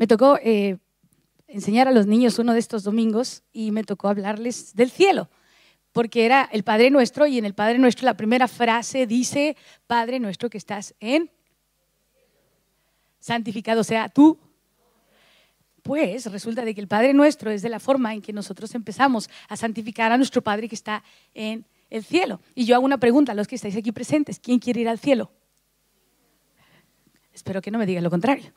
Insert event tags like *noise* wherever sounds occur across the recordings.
me tocó eh, enseñar a los niños uno de estos domingos y me tocó hablarles del cielo, porque era el Padre Nuestro y en el Padre Nuestro la primera frase dice, Padre Nuestro que estás en santificado sea tú. Pues resulta de que el Padre Nuestro es de la forma en que nosotros empezamos a santificar a nuestro Padre que está en el cielo. Y yo hago una pregunta a los que estáis aquí presentes, ¿quién quiere ir al cielo? Espero que no me digan lo contrario.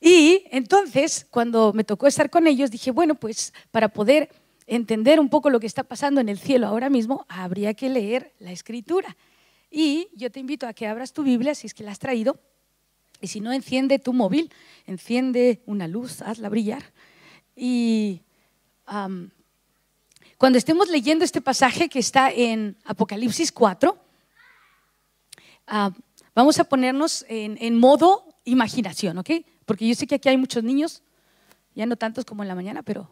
Y entonces, cuando me tocó estar con ellos, dije, bueno, pues para poder entender un poco lo que está pasando en el cielo ahora mismo, habría que leer la escritura. Y yo te invito a que abras tu Biblia, si es que la has traído, y si no, enciende tu móvil, enciende una luz, hazla brillar. Y cuando estemos leyendo este pasaje que está en Apocalipsis 4, vamos a ponernos en, en modo imaginación, ¿ok? Porque yo sé que aquí hay muchos niños, ya no tantos como en la mañana, pero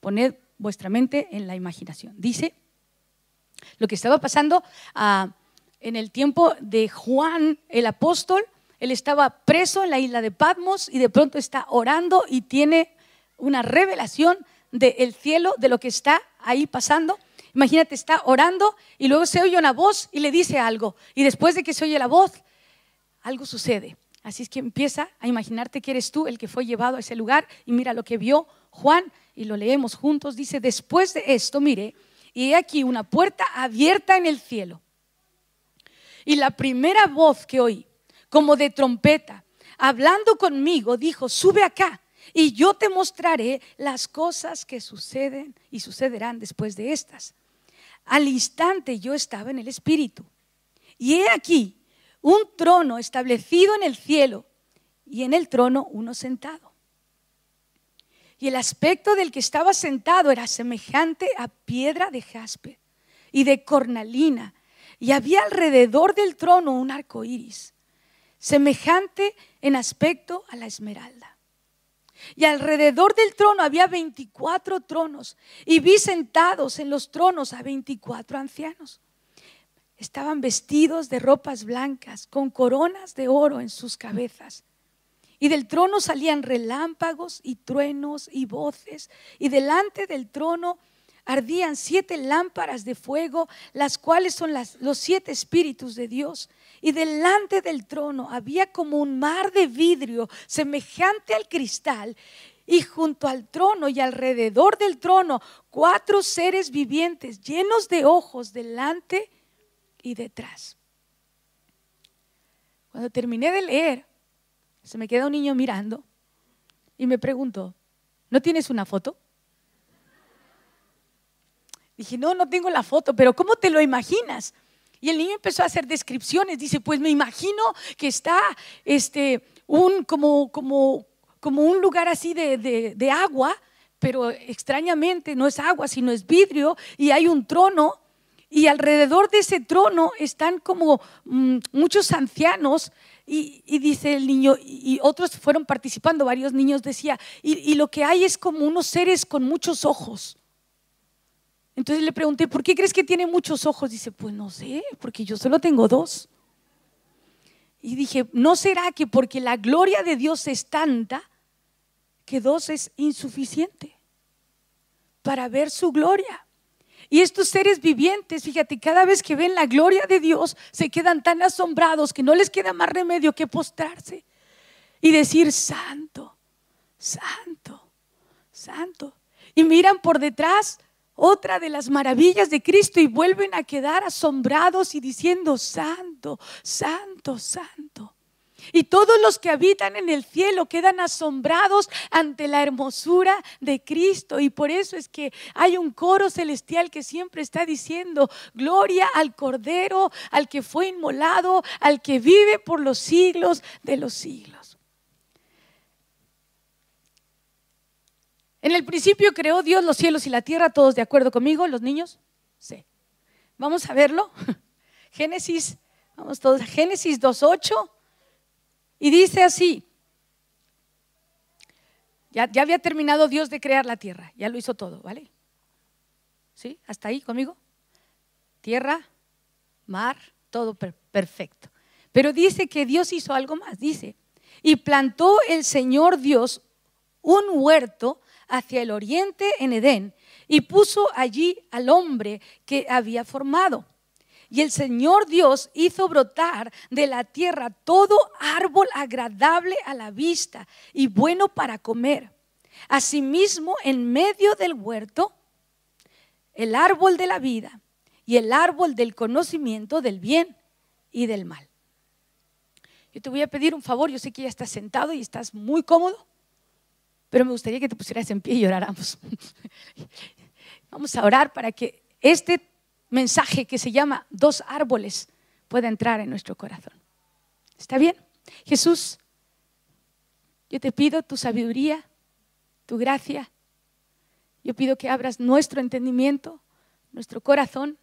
poned vuestra mente en la imaginación. Dice lo que estaba pasando ah, en el tiempo de Juan el apóstol. Él estaba preso en la isla de Patmos y de pronto está orando y tiene una revelación del cielo, de lo que está ahí pasando. Imagínate, está orando y luego se oye una voz y le dice algo. Y después de que se oye la voz, algo sucede. Así es que empieza a imaginarte que eres tú el que fue llevado a ese lugar y mira lo que vio Juan y lo leemos juntos. Dice, después de esto, mire, y he aquí una puerta abierta en el cielo. Y la primera voz que oí, como de trompeta, hablando conmigo, dijo, sube acá y yo te mostraré las cosas que suceden y sucederán después de estas. Al instante yo estaba en el Espíritu. Y he aquí un trono establecido en el cielo y en el trono uno sentado. Y el aspecto del que estaba sentado era semejante a piedra de jaspe y de cornalina, y había alrededor del trono un arco iris, semejante en aspecto a la esmeralda. Y alrededor del trono había 24 tronos, y vi sentados en los tronos a 24 ancianos estaban vestidos de ropas blancas, con coronas de oro en sus cabezas. Y del trono salían relámpagos y truenos y voces, y delante del trono ardían siete lámparas de fuego, las cuales son los siete espíritus de Dios. Y delante del trono había como un mar de vidrio semejante al cristal, y junto al trono y alrededor del trono cuatro seres vivientes llenos de ojos delante y detrás. Cuando terminé de leer, se me queda un niño mirando y me preguntó, ¿no tienes una foto? Dije, no, no tengo la foto, pero ¿cómo te lo imaginas? Y el niño empezó a hacer descripciones. Dice, pues me imagino que está este, un, como, como, como un lugar así de, de agua, pero extrañamente no es agua, sino es vidrio, y hay un trono y alrededor de ese trono están como mm, muchos ancianos y, dice el niño, y, otros fueron participando, varios niños decía, y, lo que hay es como unos seres con muchos ojos. Entonces le pregunté, ¿por qué crees que tiene muchos ojos? Dice, pues no sé, porque yo solo tengo dos. Y dije, ¿no será que porque la gloria de Dios es tanta que dos es insuficiente para ver su gloria? Y estos seres vivientes, fíjate, cada vez que ven la gloria de Dios, se quedan tan asombrados que no les queda más remedio que postrarse y decir, santo, santo, santo. Y miran por detrás otra de las maravillas de Cristo y vuelven a quedar asombrados y diciendo, santo, santo, santo. Y todos los que habitan en el cielo quedan asombrados ante la hermosura de Cristo. Y por eso es que hay un coro celestial que siempre está diciendo, gloria al Cordero, al que fue inmolado, al que vive por los siglos de los siglos. En el principio creó Dios los cielos y la tierra, todos de acuerdo conmigo, los niños. Sí. Vamos a verlo. *laughs* Génesis, vamos todos Génesis 2.8. Y dice así, ya, había terminado Dios de crear la tierra, ya lo hizo todo, ¿vale? ¿Sí? ¿Hasta ahí conmigo? Tierra, mar, todo perfecto. Pero dice que Dios hizo algo más, dice, Y plantó el Señor Dios un huerto hacia el oriente en Edén y puso allí al hombre que había formado. Y el Señor Dios hizo brotar de la tierra todo árbol agradable a la vista y bueno para comer. Asimismo, en medio del huerto, el árbol de la vida y el árbol del conocimiento del bien y del mal. Yo te voy a pedir un favor, yo sé que ya estás sentado y estás muy cómodo, pero me gustaría que te pusieras en pie y oráramos. *laughs* Vamos a orar para que este mensaje que se llama dos árboles pueda entrar en nuestro corazón. ¿Está bien? Jesús, yo te pido tu sabiduría, tu gracia. Yo pido que abras nuestro entendimiento, nuestro corazón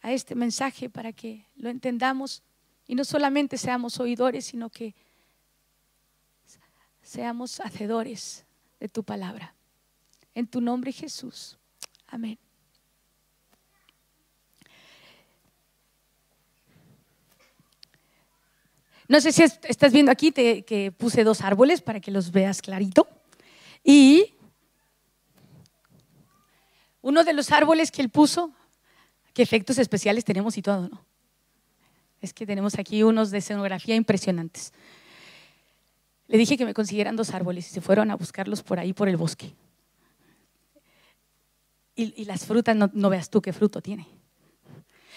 a este mensaje para que lo entendamos y no solamente seamos oidores, sino que seamos hacedores de tu palabra. En tu nombre Jesús. Amén. No sé si estás viendo aquí que puse dos árboles para que los veas clarito. Y uno de los árboles que él puso, qué efectos especiales tenemos y todo, ¿no? Es que tenemos aquí unos de escenografía impresionantes. Le dije que me consiguieran dos árboles y se fueron a buscarlos por ahí, por el bosque. Y, las frutas, no, no veas tú qué fruto tiene.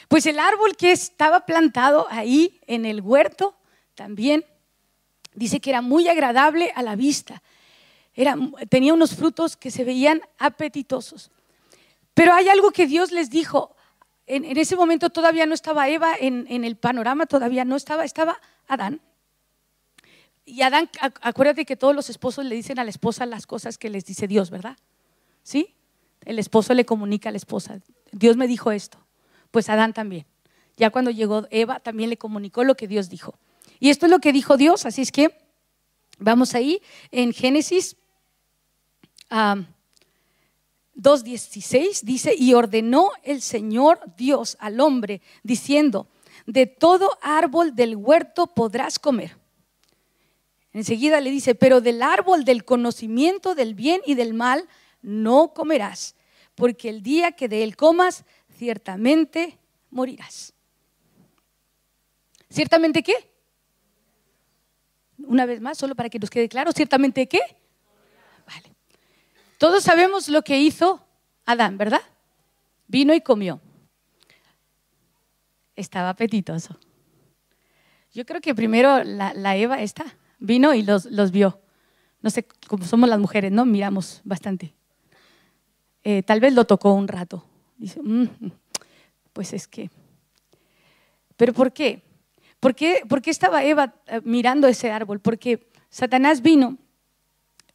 Pues el árbol que estaba plantado ahí en el huerto también dice que era muy agradable a la vista. Tenía unos frutos que se veían apetitosos. Pero hay algo que Dios les dijo. En, ese momento todavía no estaba Eva en, en, el panorama, todavía no estaba, estaba Adán. Y Adán, acuérdate que todos los esposos le dicen a la esposa las cosas que les dice Dios, ¿verdad? ¿Sí? El esposo le comunica a la esposa, Dios me dijo esto. Pues Adán también. Ya cuando llegó Eva, también le comunicó lo que Dios dijo. Y esto es lo que dijo Dios, así es que vamos ahí en Génesis 2.16, dice, y ordenó el Señor Dios al hombre, diciendo, de todo árbol del huerto podrás comer. Enseguida le dice, pero del árbol del conocimiento del bien y del mal no comerás, porque el día que de él comas, ciertamente morirás. ¿Ciertamente qué? Una vez más, solo para que nos quede claro, ciertamente qué. Vale. Todos sabemos lo que hizo Adán, ¿verdad? Vino y comió. Estaba apetitoso. Yo creo que primero la, Eva está, vino y los, vio. No sé, como somos las mujeres, ¿no? Miramos bastante. Eh, tal vez lo tocó un rato. Dice, mm, pues es que. ¿Pero por qué? ¿Por qué, estaba Eva eh, mirando ese árbol? Porque Satanás vino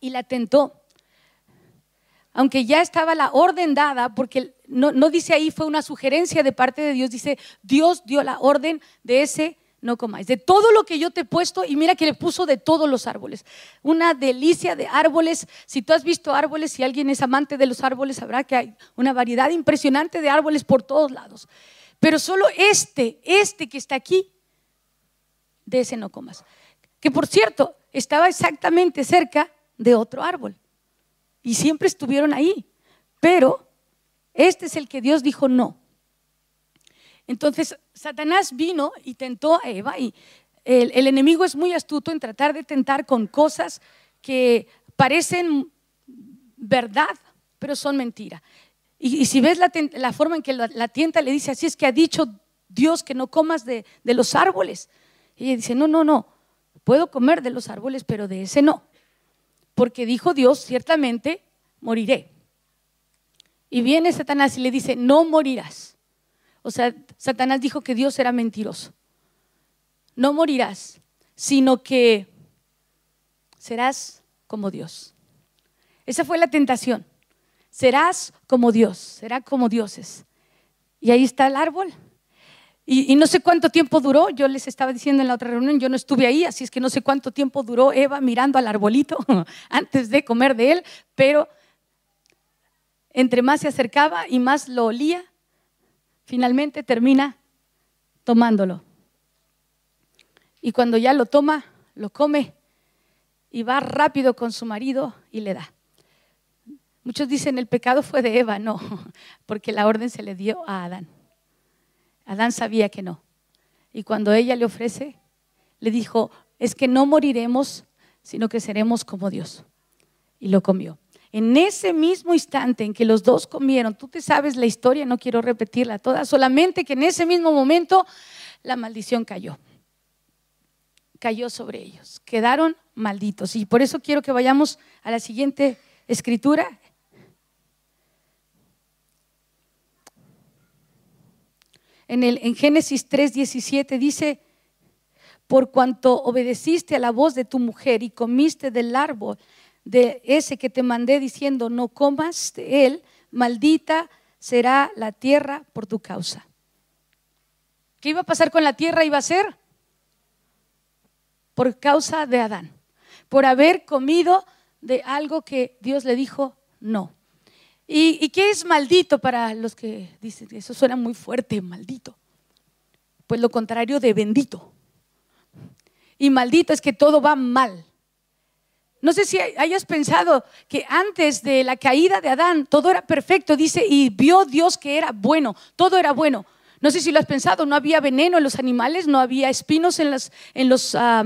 y la tentó. Aunque ya estaba la orden dada, porque no, no dice ahí fue una sugerencia de parte de Dios, dice Dios dio la orden de ese no comáis. De todo lo que yo te he puesto, y mira que le puso de todos los árboles. Una delicia de árboles. Si tú has visto árboles, si alguien es amante de los árboles, sabrá que hay una variedad impresionante de árboles por todos lados. Pero solo este, este que está aquí, de ese no comas. Que por cierto, estaba exactamente cerca de otro árbol. Y siempre estuvieron ahí. Pero este es el que Dios dijo no. Entonces, Satanás vino y tentó a Eva y el, enemigo es muy astuto en tratar de tentar con cosas que parecen verdad, pero son mentira. Y, si ves la, forma en que la, tienta, le dice, así es que ha dicho Dios que no comas de los árboles. Ella dice, no, no, no, puedo comer de los árboles, pero de ese no. Porque dijo Dios, ciertamente moriré. Y viene Satanás y le dice, no morirás. O sea, Satanás dijo que Dios era mentiroso. No morirás, sino que serás como Dios. Esa fue la tentación. Serás como Dios, será como dioses. Y ahí está el árbol. Y, no sé cuánto tiempo duró, yo les estaba diciendo en la otra reunión, yo no estuve ahí, así es que no sé cuánto tiempo duró Eva mirando al arbolito *laughs* antes de comer de él, pero entre más se acercaba y más lo olía, finalmente termina tomándolo. Y cuando ya lo toma, lo come, y va rápido con su marido y le da. Muchos dicen el pecado fue de Eva, no, *laughs* porque la orden se le dio a Adán. Adán sabía que no. Y cuando ella le ofrece, le dijo, es que no moriremos, sino que seremos como Dios. Y lo comió. En ese mismo instante en que los dos comieron, tú te sabes la historia, no quiero repetirla toda, solamente que en ese mismo momento la maldición cayó. Cayó sobre ellos. Quedaron malditos. Y por eso quiero que vayamos a la siguiente escritura. En, el, en Génesis 3:17 dice, por cuanto obedeciste a la voz de tu mujer y comiste del árbol de ese que te mandé diciendo, no comas de él, maldita será la tierra por tu causa. ¿Qué iba a pasar con la tierra? Iba a ser por causa de Adán, por haber comido de algo que Dios le dijo no. ¿Y, qué es maldito para los que dicen, eso suena muy fuerte, maldito? Pues lo contrario de bendito. Y maldito es que todo va mal. No sé si hayas pensado que antes de la caída de Adán todo era perfecto, dice, y vio Dios que era bueno, todo era bueno. No sé si lo has pensado, no había veneno en los animales, no había espinos en, en los ah,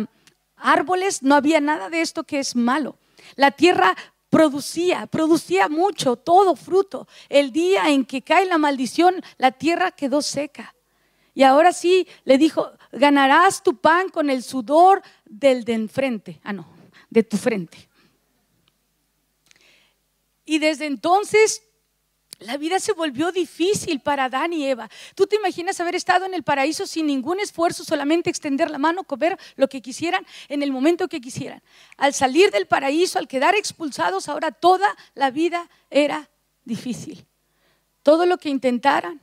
árboles, no había nada de esto que es malo. La tierra producía, producía mucho, todo fruto. El día en que cae la maldición, la tierra quedó seca. Y ahora sí le dijo, ganarás tu pan con el sudor del de enfrente. Ah, no, de tu frente. Y desde entonces la vida se volvió difícil para Adán y Eva. ¿Tú te imaginas haber estado en el paraíso sin ningún esfuerzo, solamente extender la mano, comer lo que quisieran en el momento que quisieran? Al salir del paraíso, al quedar expulsados, ahora toda la vida era difícil. Todo lo que intentaran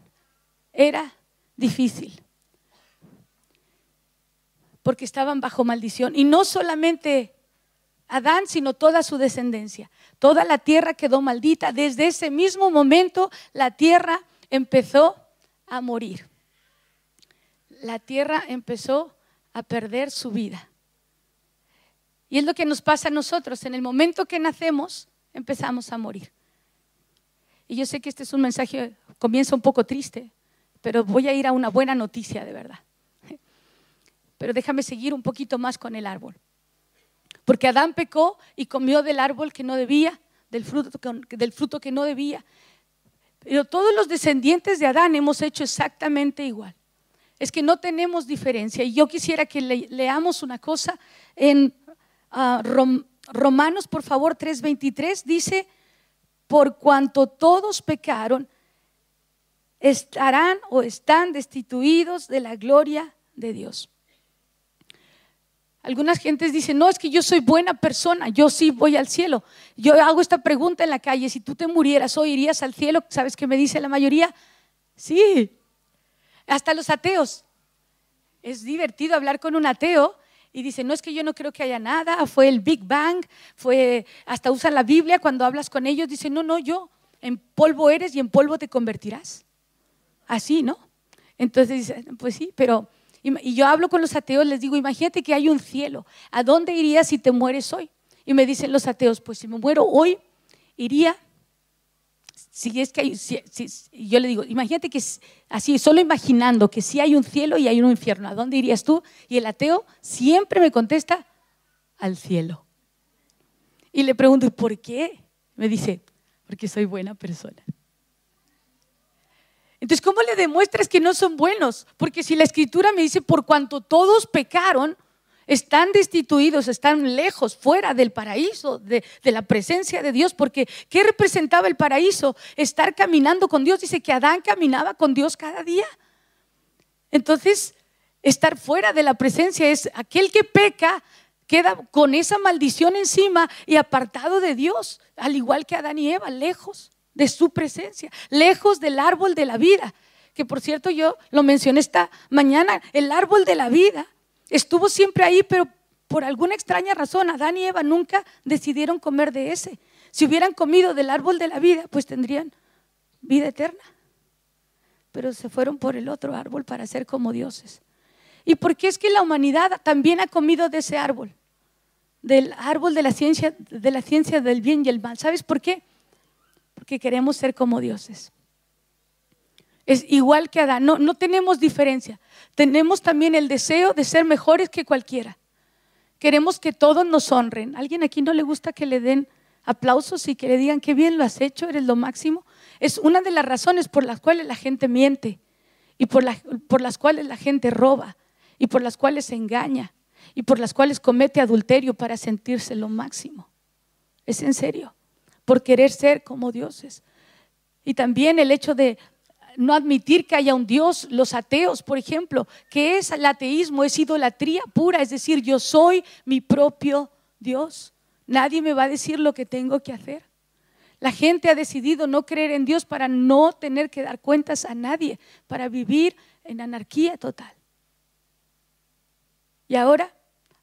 era difícil. Porque estaban bajo maldición. Y no solamente Adán, sino toda su descendencia. Toda la tierra quedó maldita. Desde ese mismo momento la tierra empezó a morir. La tierra empezó a perder su vida. Y es lo que nos pasa a nosotros. En el momento que nacemos, empezamos a morir. Y yo sé que este es un mensaje, comienza un poco triste, pero voy a ir a una buena noticia de verdad. *laughs* Pero déjame seguir un poquito más con el árbol. Porque Adán pecó y comió del árbol que no debía, del fruto, del fruto que no debía. Pero todos los descendientes de Adán hemos hecho exactamente igual. Es que no tenemos diferencia. Y yo quisiera que leamos una cosa en ah, Romanos, por favor, 3:23, dice, por cuanto todos pecaron, estarán o están destituidos de la gloria de Dios. Algunas gentes dicen, no, es que yo soy buena persona, yo sí voy al cielo. Yo hago esta pregunta en la calle, si tú te murieras hoy, ¿irías al cielo? ¿Sabes qué me dice la mayoría? Sí, hasta los ateos. Es divertido hablar con un ateo y dice, no es que yo no creo que haya nada, fue el Big Bang, fue, hasta usan la Biblia cuando hablas con ellos, dice, no, no, yo, en polvo eres y en polvo te convertirás. Así, ¿no? Entonces dice, pues sí, pero y, yo hablo con los ateos, les digo, imagínate que hay un cielo. ¿A dónde irías si te mueres hoy? Y me dicen los ateos, pues si me muero hoy, iría. Si es que hay, yo le digo, imagínate que así, solo imaginando que si hay un cielo y hay un infierno, ¿a dónde irías tú? Y el ateo siempre me contesta, al cielo. Y le pregunto, ¿por qué? Me dice, porque soy buena persona. Entonces, ¿cómo le demuestras que no son buenos? Porque si la escritura me dice, por cuanto todos pecaron, están destituidos, están lejos, fuera del paraíso, de, la presencia de Dios, porque ¿qué representaba el paraíso? Estar caminando con Dios. Dice que Adán caminaba con Dios cada día. Entonces, estar fuera de la presencia es aquel que peca, queda con esa maldición encima y apartado de Dios, al igual que Adán y Eva, lejos de su presencia, lejos del árbol de la vida. Que por cierto yo lo mencioné esta mañana, el árbol de la vida estuvo siempre ahí, pero por alguna extraña razón Adán y Eva nunca decidieron comer de ese. Si hubieran comido del árbol de la vida, pues tendrían vida eterna. Pero se fueron por el otro árbol para ser como dioses. ¿Y por qué es que la humanidad también ha comido de ese árbol? del árbol de la ciencia, de la ciencia del bien y el mal. ¿Sabes por qué? Porque queremos ser como dioses. Es igual que Adán, no, no tenemos diferencia. Tenemos también el deseo de ser mejores que cualquiera. Queremos que todos nos honren. ¿Alguien aquí no le gusta que le den aplausos y que le digan qué bien lo has hecho, eres lo máximo? Es una de las razones por las cuales la gente miente y por, por las cuales la gente roba y por las cuales se engaña y por las cuales comete adulterio para sentirse lo máximo. Es en serio, por querer ser como dioses. Y también el hecho de no admitir que haya un Dios, los ateos, por ejemplo, que es el ateísmo, es idolatría pura, es decir, yo soy mi propio Dios. Nadie me va a decir lo que tengo que hacer. La gente ha decidido no creer en Dios para no tener que dar cuentas a nadie, para vivir en anarquía total. Y ahora,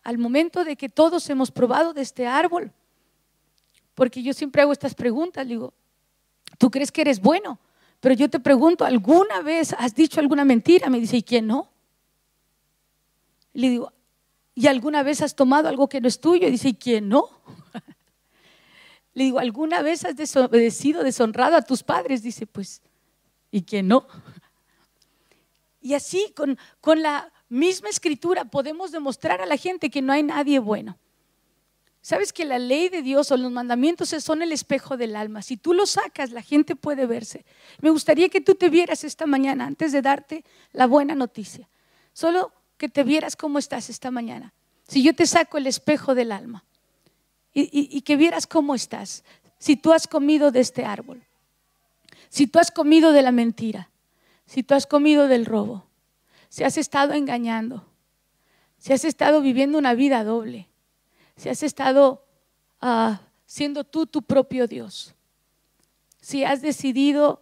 al momento de que todos hemos probado de este árbol, porque yo siempre hago estas preguntas, digo, ¿tú crees que eres bueno? Pero yo te pregunto, ¿alguna vez has dicho alguna mentira? Me dice, ¿y quién no? Le digo, ¿y alguna vez has tomado algo que no es tuyo? Y dice, ¿y quién no? *laughs* Le digo, ¿alguna vez has desobedecido, deshonrado a tus padres? Dice, pues, ¿y quién no? *laughs* Y así, con, con la misma escritura, podemos demostrar a la gente que no hay nadie bueno. Sabes que la ley de Dios o los mandamientos son el espejo del alma. Si tú lo sacas, la gente puede verse. Me gustaría que tú te vieras esta mañana antes de darte la buena noticia. Solo que te vieras cómo estás esta mañana. Si yo te saco el espejo del alma y, que vieras cómo estás. Si tú has comido de este árbol. Si tú has comido de la mentira. Si tú has comido del robo. Si has estado engañando. Si has estado viviendo una vida doble si has estado ah, siendo tú tu propio Dios, si has decidido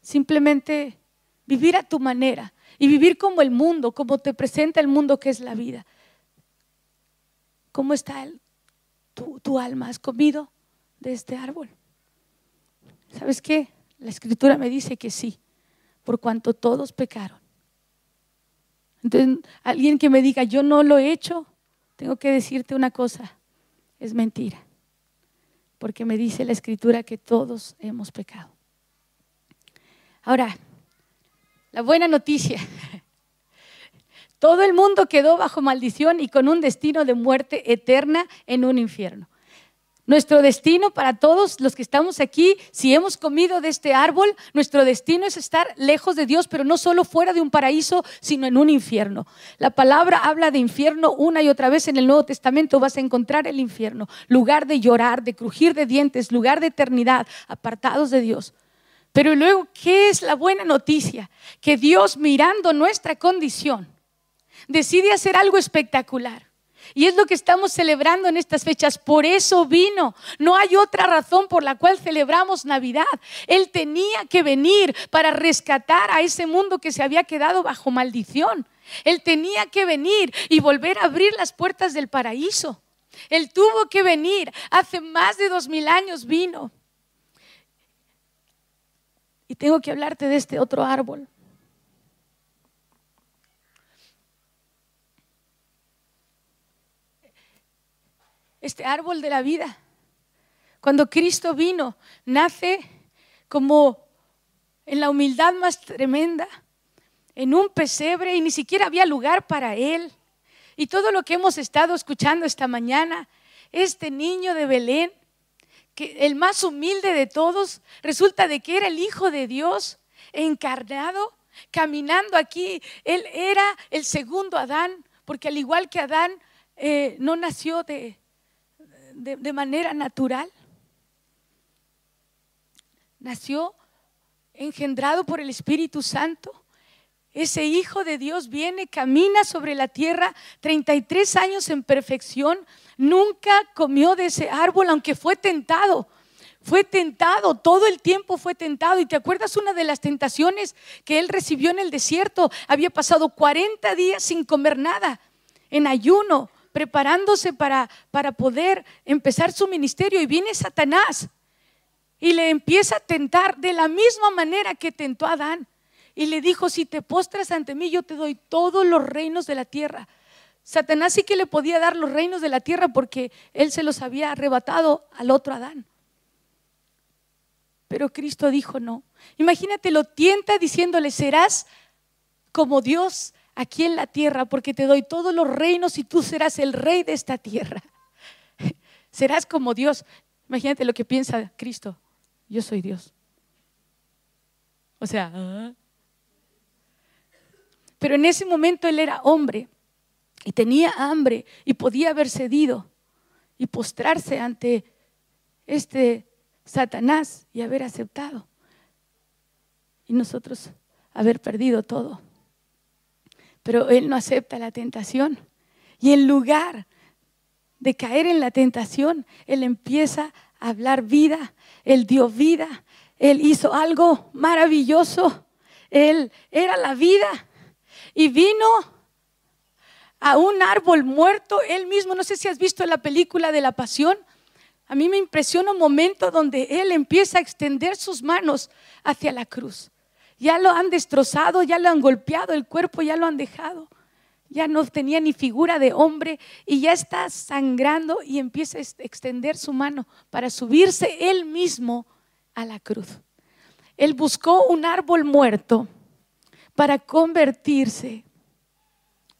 simplemente vivir a tu manera y vivir como el mundo, como te presenta el mundo que es la vida. ¿Cómo está tu, tu alma? ¿Has comido de este árbol? ¿Sabes qué? La escritura me dice que sí, por cuanto todos pecaron. Entonces, alguien que me diga, yo no lo he hecho, tengo que decirte una cosa, es mentira, porque me dice la escritura que todos hemos pecado. Ahora, la buena noticia, *laughs* todo el mundo quedó bajo maldición y con un destino de muerte eterna en un infierno. Nuestro destino para todos los que estamos aquí, si hemos comido de este árbol, nuestro destino es estar lejos de Dios, pero no solo fuera de un paraíso, sino en un infierno. La palabra habla de infierno una y otra vez en el Nuevo Testamento. Vas a encontrar el infierno, lugar de llorar, de crujir de dientes, lugar de eternidad, apartados de Dios. Pero luego, ¿qué es la buena noticia? Que Dios mirando nuestra condición, decide hacer algo espectacular. Y es lo que estamos celebrando en estas fechas. Por eso vino. No hay otra razón por la cual celebramos Navidad. Él tenía que venir para rescatar a ese mundo que se había quedado bajo maldición. Él tenía que venir y volver a abrir las puertas del paraíso. Él tuvo que venir. Hace más de dos mil años vino. Y tengo que hablarte de este otro árbol. Este árbol de la vida. Cuando Cristo vino, nace como en la humildad más tremenda, en un pesebre y ni siquiera había lugar para él. Y todo lo que hemos estado escuchando esta mañana, este niño de Belén, que el más humilde de todos, resulta de que era el Hijo de Dios encarnado, caminando aquí. Él era el segundo Adán, porque al igual que Adán, eh, no nació de, de, manera natural. Nació engendrado por el Espíritu Santo. Ese Hijo de Dios viene, camina sobre la tierra 33 años en perfección. Nunca comió de ese árbol, aunque fue tentado. Fue tentado, todo el tiempo fue tentado. ¿Y te acuerdas una de las tentaciones que él recibió en el desierto? Había pasado 40 días sin comer nada, en ayuno preparándose para, para poder empezar su ministerio y viene Satanás y le empieza a tentar de la misma manera que tentó a Adán. Y le dijo, si te postras ante mí, yo te doy todos los reinos de la tierra. Satanás sí que le podía dar los reinos de la tierra porque él se los había arrebatado al otro Adán. Pero Cristo dijo no. Imagínate, lo tienta diciéndole, serás como Dios aquí en la tierra porque te doy todos los reinos y tú serás el rey de esta tierra. *laughs* serás como Dios. Imagínate lo que piensa Cristo. Yo soy Dios. O sea, ¿ah? pero en ese momento él era hombre y tenía hambre y podía haber cedido y postrarse ante este Satanás y haber aceptado. Y nosotros haber perdido todo. Pero él no acepta la tentación. Y en lugar de caer en la tentación, él empieza a hablar vida. Él dio vida. Él hizo algo maravilloso. Él era la vida. Y vino a un árbol muerto, él mismo, no sé si has visto la película de la pasión, a mí me impresiona un momento donde él empieza a extender sus manos hacia la cruz. Ya lo han destrozado, ya lo han golpeado el cuerpo, ya lo han dejado. Ya no tenía ni figura de hombre y ya está sangrando y empieza a extender su mano para subirse él mismo a la cruz. Él buscó un árbol muerto para convertirse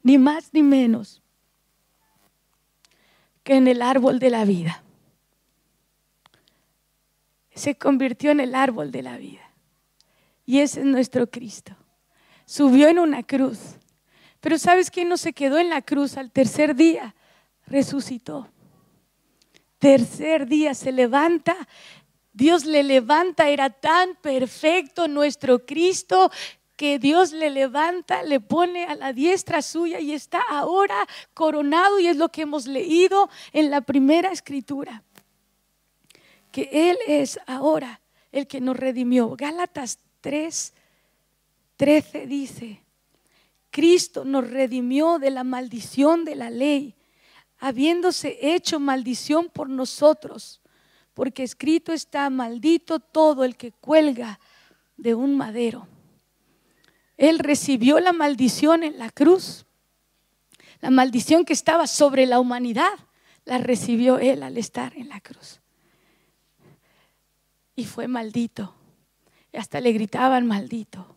ni más ni menos que en el árbol de la vida. Se convirtió en el árbol de la vida. Y ese es nuestro Cristo. Subió en una cruz. Pero ¿sabes quién no se quedó en la cruz al tercer día? Resucitó. Tercer día se levanta. Dios le levanta. Era tan perfecto nuestro Cristo que Dios le levanta, le pone a la diestra suya y está ahora coronado y es lo que hemos leído en la primera escritura. Que Él es ahora el que nos redimió. Gálatas 3, 13 dice, Cristo nos redimió de la maldición de la ley, habiéndose hecho maldición por nosotros, porque escrito está, maldito todo el que cuelga de un madero. Él recibió la maldición en la cruz. La maldición que estaba sobre la humanidad, la recibió Él al estar en la cruz. Y fue maldito. Y hasta le gritaban maldito.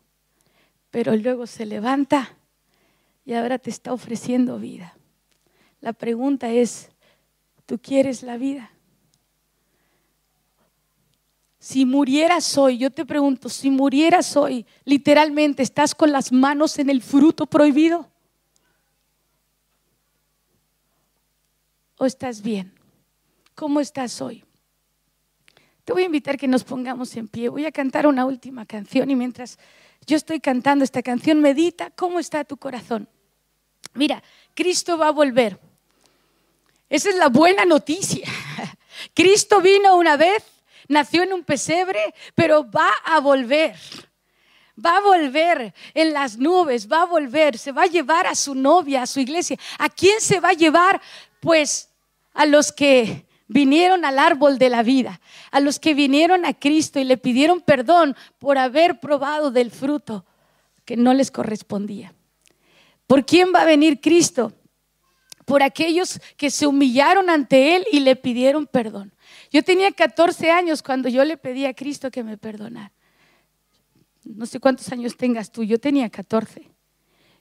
Pero luego se levanta y ahora te está ofreciendo vida. La pregunta es, ¿tú quieres la vida? Si murieras hoy, yo te pregunto, si murieras hoy, literalmente, ¿estás con las manos en el fruto prohibido? ¿O estás bien? ¿Cómo estás hoy? Te voy a invitar que nos pongamos en pie. Voy a cantar una última canción y mientras yo estoy cantando esta canción, medita cómo está tu corazón. Mira, Cristo va a volver. Esa es la buena noticia. *laughs* Cristo vino una vez nació en un pesebre, pero va a volver. Va a volver en las nubes, va a volver, se va a llevar a su novia, a su iglesia. ¿A quién se va a llevar? Pues a los que vinieron al árbol de la vida, a los que vinieron a Cristo y le pidieron perdón por haber probado del fruto que no les correspondía. ¿Por quién va a venir Cristo? Por aquellos que se humillaron ante Él y le pidieron perdón. Yo tenía 14 años cuando yo le pedí a Cristo que me perdonara. No sé cuántos años tengas tú, yo tenía 14.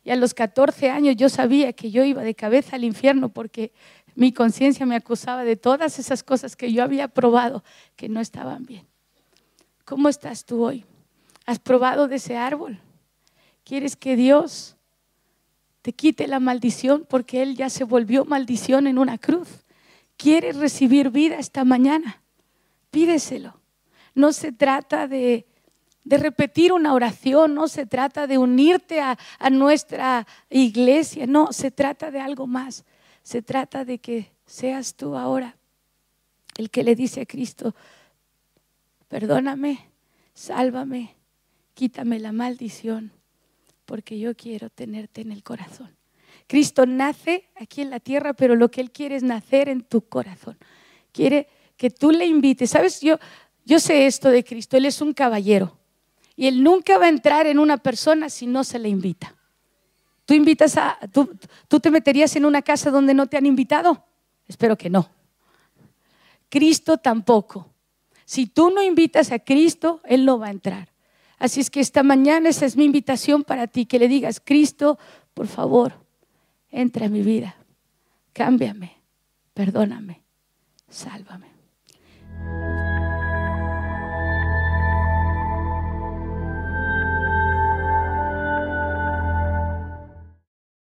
Y a los 14 años yo sabía que yo iba de cabeza al infierno porque mi conciencia me acusaba de todas esas cosas que yo había probado que no estaban bien. ¿Cómo estás tú hoy? ¿Has probado de ese árbol? ¿Quieres que Dios te quite la maldición porque Él ya se volvió maldición en una cruz? ¿Quieres recibir vida esta mañana? Pídeselo. No se trata de, repetir una oración, no se trata de unirte a, a nuestra iglesia, no, se trata de algo más. Se trata de que seas tú ahora el que le dice a Cristo, perdóname, sálvame, quítame la maldición, porque yo quiero tenerte en el corazón. Cristo nace aquí en la tierra, pero lo que Él quiere es nacer en tu corazón. Quiere que tú le invites. ¿Sabes? Yo, yo sé esto de Cristo. Él es un caballero. Y Él nunca va a entrar en una persona si no se le invita. ¿Tú invitas a, tú, tú te meterías en una casa donde no te han invitado? Espero que no. Cristo tampoco. Si tú no invitas a Cristo, Él no va a entrar. Así es que esta mañana esa es mi invitación para ti, que le digas, Cristo, por favor, entra en mi vida, cámbiame, perdóname, sálvame.